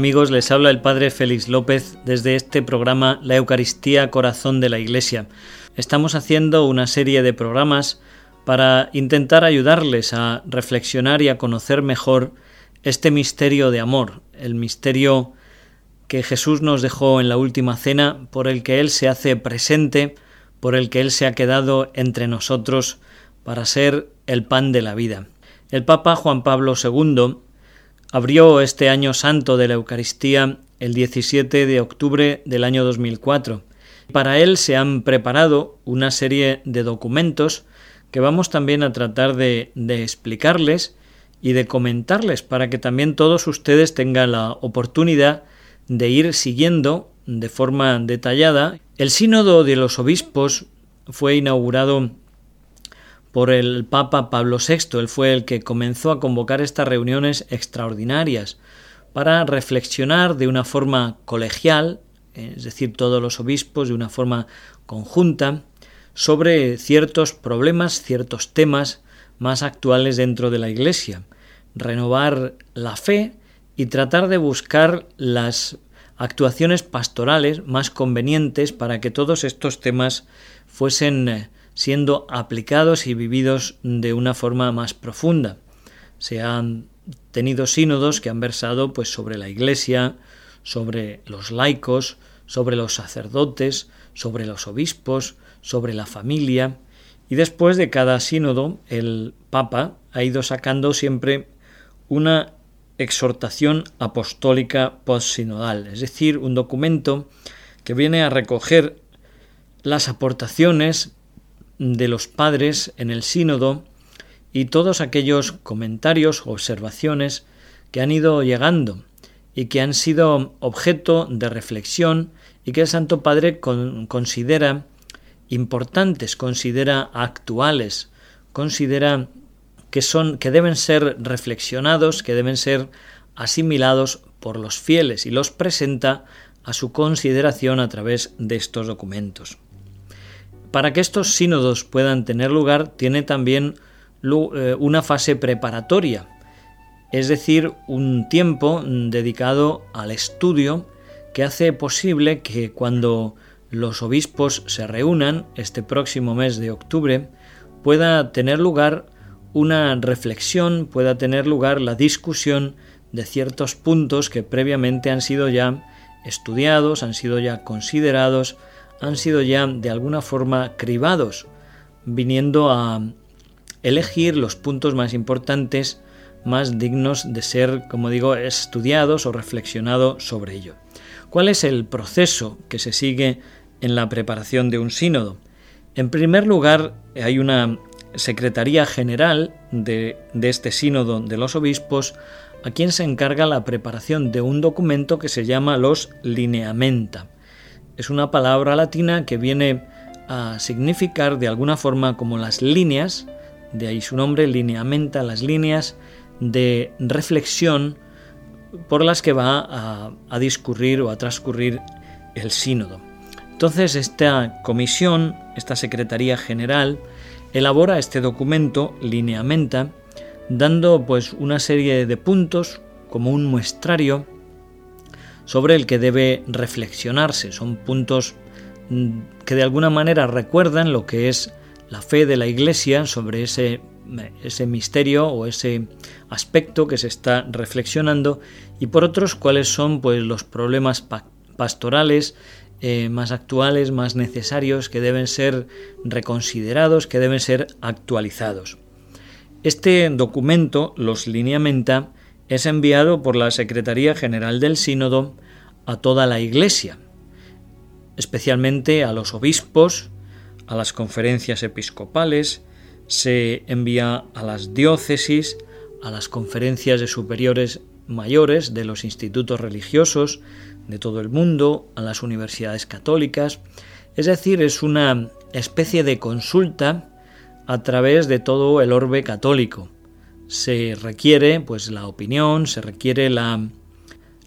amigos? Les habla el Padre Félix López desde este programa La Eucaristía Corazón de la Iglesia. Estamos haciendo una serie de programas para intentar ayudarles a reflexionar y a conocer mejor este misterio de amor, el misterio que Jesús nos dejó en la última cena, por el que Él se hace presente, por el que Él se ha quedado entre nosotros para ser el pan de la vida. El Papa Juan Pablo II abrió este año santo de la Eucaristía el 17 de octubre del año 2004. Para él se han preparado una serie de documentos que vamos también a tratar de, de explicarles y de comentarles para que también todos ustedes tengan la oportunidad de ir siguiendo de forma detallada. El sínodo de los obispos fue inaugurado por el Papa Pablo VI. Él fue el que comenzó a convocar estas reuniones extraordinarias para reflexionar de una forma colegial, es decir, todos los obispos de una forma conjunta, sobre ciertos problemas, ciertos temas más actuales dentro de la Iglesia, renovar la fe y tratar de buscar las actuaciones pastorales más convenientes para que todos estos temas fuesen eh, siendo aplicados y vividos de una forma más profunda. Se han tenido sínodos que han versado pues sobre la Iglesia, sobre los laicos, sobre los sacerdotes, sobre los obispos, sobre la familia, y después de cada sínodo el Papa ha ido sacando siempre una exhortación apostólica postsinodal, es decir, un documento que viene a recoger las aportaciones de los padres en el sínodo y todos aquellos comentarios o observaciones que han ido llegando y que han sido objeto de reflexión y que el Santo Padre considera importantes, considera actuales, considera que son que deben ser reflexionados, que deben ser asimilados por los fieles y los presenta a su consideración a través de estos documentos. Para que estos sínodos puedan tener lugar, tiene también eh, una fase preparatoria, es decir, un tiempo dedicado al estudio que hace posible que cuando los obispos se reúnan este próximo mes de octubre, pueda tener lugar una reflexión, pueda tener lugar la discusión de ciertos puntos que previamente han sido ya estudiados, han sido ya considerados, han sido ya de alguna forma cribados, viniendo a elegir los puntos más importantes, más dignos de ser, como digo, estudiados o reflexionado sobre ello. ¿Cuál es el proceso que se sigue en la preparación de un sínodo? En primer lugar, hay una Secretaría General de, de, este sínodo de los obispos, a quien se encarga la preparación de un documento que se llama los lineamenta es una palabra latina que viene a significar de alguna forma como las líneas, de ahí su nombre, lineamenta, las líneas de reflexión por las que va a, discurrir o a transcurrir el sínodo. Entonces esta comisión, esta Secretaría General, elabora este documento, lineamenta, dando pues una serie de puntos como un muestrario sobre el que debe reflexionarse. Son puntos mm, que de alguna manera recuerdan lo que es la fe de la Iglesia sobre ese, ese misterio o ese aspecto que se está reflexionando y por otros cuáles son pues los problemas pastorales eh, más actuales, más necesarios, que deben ser reconsiderados, que deben ser actualizados. Este documento los lineamenta es enviado por la Secretaría General del Sínodo a toda la Iglesia, especialmente a los obispos, a las conferencias episcopales, se envía a las diócesis, a las conferencias de superiores mayores de los institutos religiosos de todo el mundo, a las universidades católicas, es decir, es una especie de consulta a través de todo el orbe católico se requiere pues la opinión, se requiere la,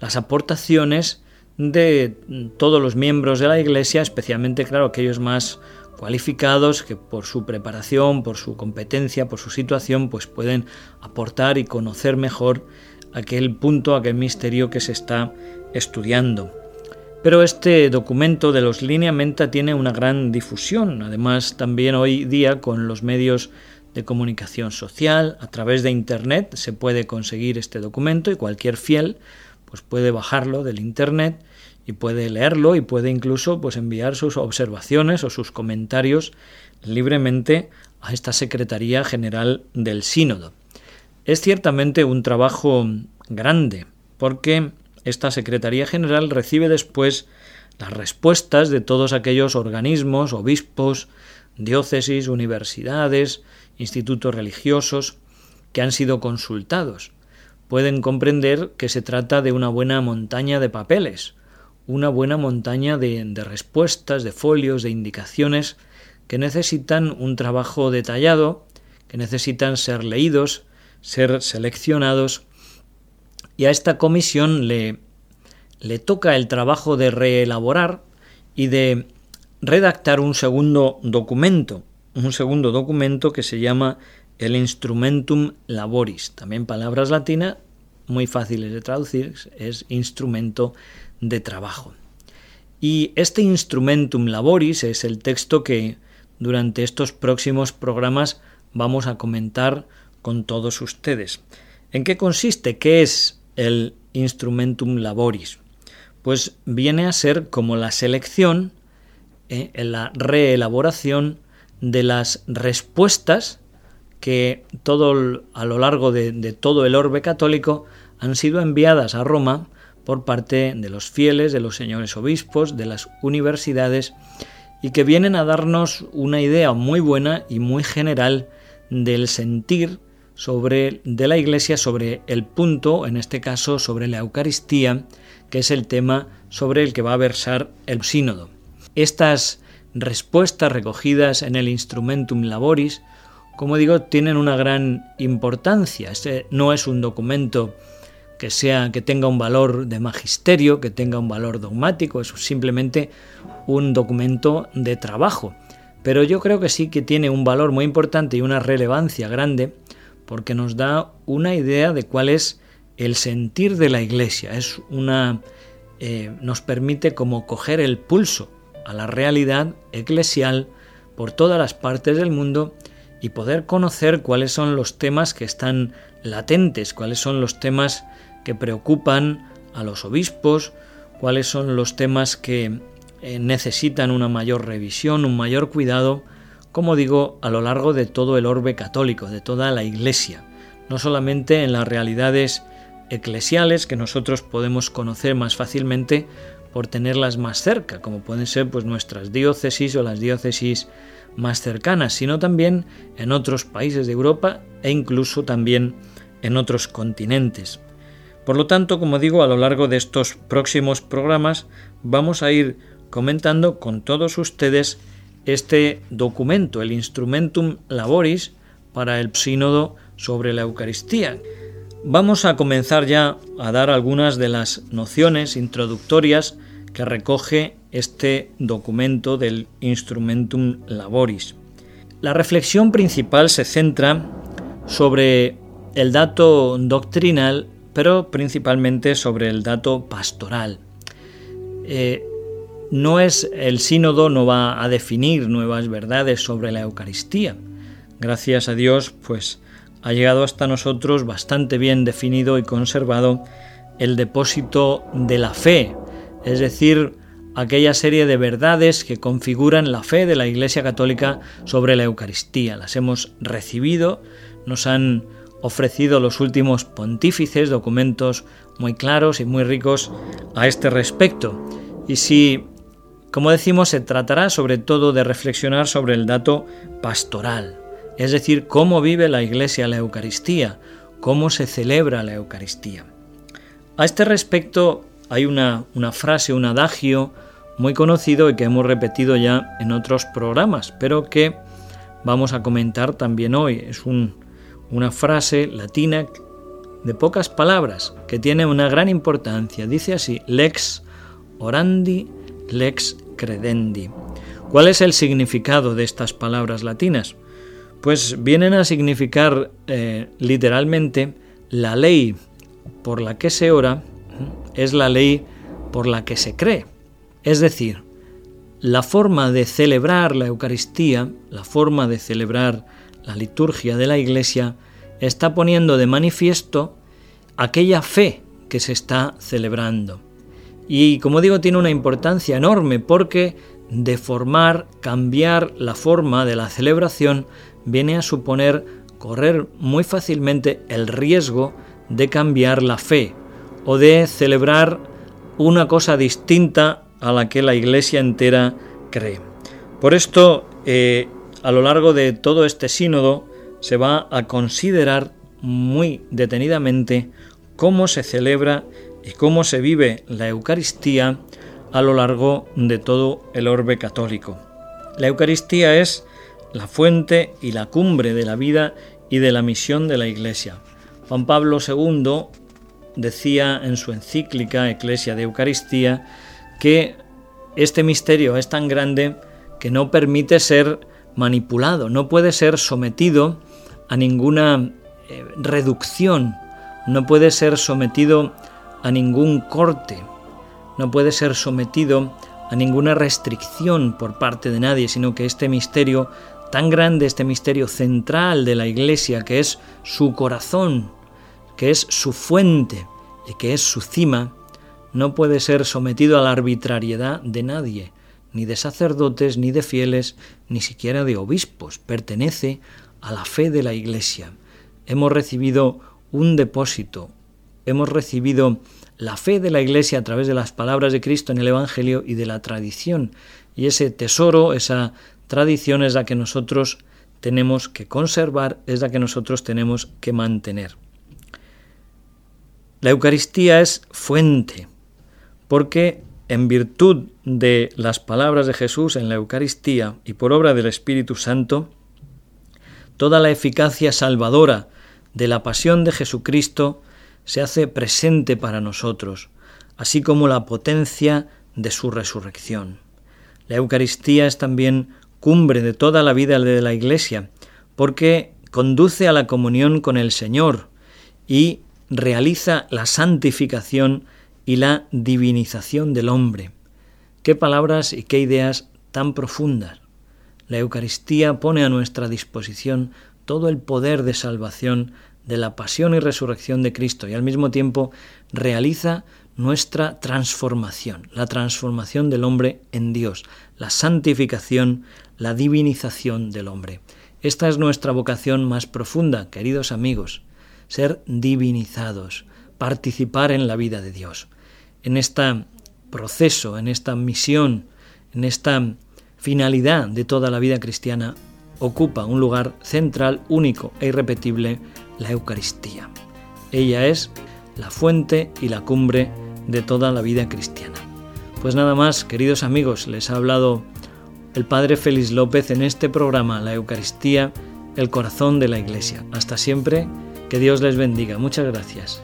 las aportaciones de todos los miembros de la Iglesia, especialmente, claro, aquellos más cualificados que por su preparación, por su competencia, por su situación, pues pueden aportar y conocer mejor aquel punto, aquel misterio que se está estudiando. Pero este documento de los lineamenta tiene una gran difusión, además también hoy día con los medios de comunicación social, a través de Internet se puede conseguir este documento y cualquier fiel pues puede bajarlo del Internet y puede leerlo y puede incluso pues enviar sus observaciones o sus comentarios libremente a esta Secretaría General del Sínodo. Es ciertamente un trabajo grande porque esta Secretaría General recibe después las respuestas de todos aquellos organismos, obispos, diócesis, universidades, institutos religiosos que han sido consultados. Pueden comprender que se trata de una buena montaña de papeles, una buena montaña de, de respuestas, de folios, de indicaciones que necesitan un trabajo detallado, que necesitan ser leídos, ser seleccionados y a esta comisión le, le toca el trabajo de reelaborar y de redactar un segundo documento, un segundo documento que se llama el Instrumentum Laboris, también palabras latinas muy fáciles de traducir, es instrumento de trabajo. Y este Instrumentum Laboris es el texto que durante estos próximos programas vamos a comentar con todos ustedes. ¿En qué consiste? ¿Qué es el instrumentum laboris? Pues viene a ser como la selección, eh, la reelaboración de las respuestas que todo, a lo largo de, todo el orbe católico han sido enviadas a Roma por parte de los fieles, de los señores obispos, de las universidades, y que vienen a darnos una idea muy buena y muy general del sentir sobre, de la Iglesia sobre el punto, en este caso sobre la Eucaristía, que es el tema sobre el que va a versar el sínodo. Estas respuestas recogidas en el Instrumentum Laboris, como digo, tienen una gran importancia. Este no es un documento que sea que tenga un valor de magisterio, que tenga un valor dogmático, es simplemente un documento de trabajo. Pero yo creo que sí que tiene un valor muy importante y una relevancia grande porque nos da una idea de cuál es el sentir de la Iglesia. Es una eh, nos permite como coger el pulso a la realidad eclesial por todas las partes del mundo y poder conocer cuáles son los temas que están latentes, cuáles son los temas que preocupan a los obispos, cuáles son los temas que eh, necesitan una mayor revisión, un mayor cuidado como digo, a lo largo de todo el orbe católico, de toda la Iglesia, no solamente en las realidades eclesiales que nosotros podemos conocer más fácilmente por tenerlas más cerca, como pueden ser pues nuestras diócesis o las diócesis más cercanas, sino también en otros países de Europa e incluso también en otros continentes. Por lo tanto, como digo, a lo largo de estos próximos programas vamos a ir comentando con todos ustedes este documento, el Instrumentum Laboris, para el sínodo sobre la Eucaristía. Vamos a comenzar ya a dar algunas de las nociones introductorias que recoge este documento del Instrumentum Laboris. La reflexión principal se centra sobre el dato doctrinal, pero principalmente sobre el dato pastoral. Eh, no es el sínodo no va a definir nuevas verdades sobre la Eucaristía. Gracias a Dios, pues ha llegado hasta nosotros bastante bien definido y conservado el depósito de la fe, es decir, aquella serie de verdades que configuran la fe de la Iglesia Católica sobre la Eucaristía. Las hemos recibido, nos han ofrecido los últimos pontífices documentos muy claros y muy ricos a este respecto. Y si como decimos, se tratará sobre todo de reflexionar sobre el dato pastoral, es decir, cómo vive la Iglesia la Eucaristía, cómo se celebra la Eucaristía. A este respecto hay una, frase, un adagio muy conocido y que hemos repetido ya en otros programas, pero que vamos a comentar también hoy. Es una frase latina de pocas palabras que tiene una gran importancia. Dice así, lex orandi lex credendi. ¿Cuál es el significado de estas palabras latinas? Pues vienen a significar eh, literalmente la ley por la que se ora es la ley por la que se cree. Es decir, la forma de celebrar la Eucaristía, la forma de celebrar la liturgia de la Iglesia, está poniendo de manifiesto aquella fe que se está celebrando. Y como digo, tiene una importancia enorme porque deformar, cambiar la forma de la celebración viene a suponer correr muy fácilmente el riesgo de cambiar la fe o de celebrar una cosa distinta a la que la iglesia entera cree. Por esto, eh, a lo largo de todo este sínodo se va a considerar muy detenidamente cómo se celebra y cómo se vive la Eucaristía a lo largo de todo el orbe católico. La Eucaristía es la fuente y la cumbre de la vida y de la misión de la Iglesia. Juan Pablo II decía en su encíclica Eclesia de Eucaristía que este misterio es tan grande que no permite ser manipulado, no puede ser sometido a ninguna eh, reducción, no puede ser sometido a ningún corte, no puede ser sometido a ninguna restricción por parte de nadie, sino que este misterio tan grande, este misterio central de la Iglesia, que es su corazón, que es su fuente y que es su cima, no puede ser sometido a la arbitrariedad de nadie, ni de sacerdotes, ni de fieles, ni siquiera de obispos. Pertenece a la fe de la Iglesia. Hemos recibido un depósito, hemos recibido la fe de la Iglesia a través de las palabras de Cristo en el Evangelio y de la tradición. Y ese tesoro, esa tradición es la que nosotros tenemos que conservar, es la que nosotros tenemos que mantener. La Eucaristía es fuente, porque en virtud de las palabras de Jesús en la Eucaristía y por obra del Espíritu Santo, toda la eficacia salvadora de la pasión de Jesucristo se hace presente para nosotros, así como la potencia de su resurrección. La Eucaristía es también cumbre de toda la vida de la Iglesia, porque conduce a la comunión con el Señor y realiza la santificación y la divinización del hombre. Qué palabras y qué ideas tan profundas. La Eucaristía pone a nuestra disposición todo el poder de salvación de la pasión y resurrección de Cristo y al mismo tiempo realiza nuestra transformación, la transformación del hombre en Dios, la santificación, la divinización del hombre. Esta es nuestra vocación más profunda, queridos amigos, ser divinizados, participar en la vida de Dios. En este proceso, en esta misión, en esta finalidad de toda la vida cristiana, ocupa un lugar central, único e irrepetible, la Eucaristía. Ella es la fuente y la cumbre de toda la vida cristiana. Pues nada más, queridos amigos, les ha hablado el Padre Félix López en este programa La Eucaristía, el corazón de la Iglesia. Hasta siempre, que Dios les bendiga. Muchas gracias.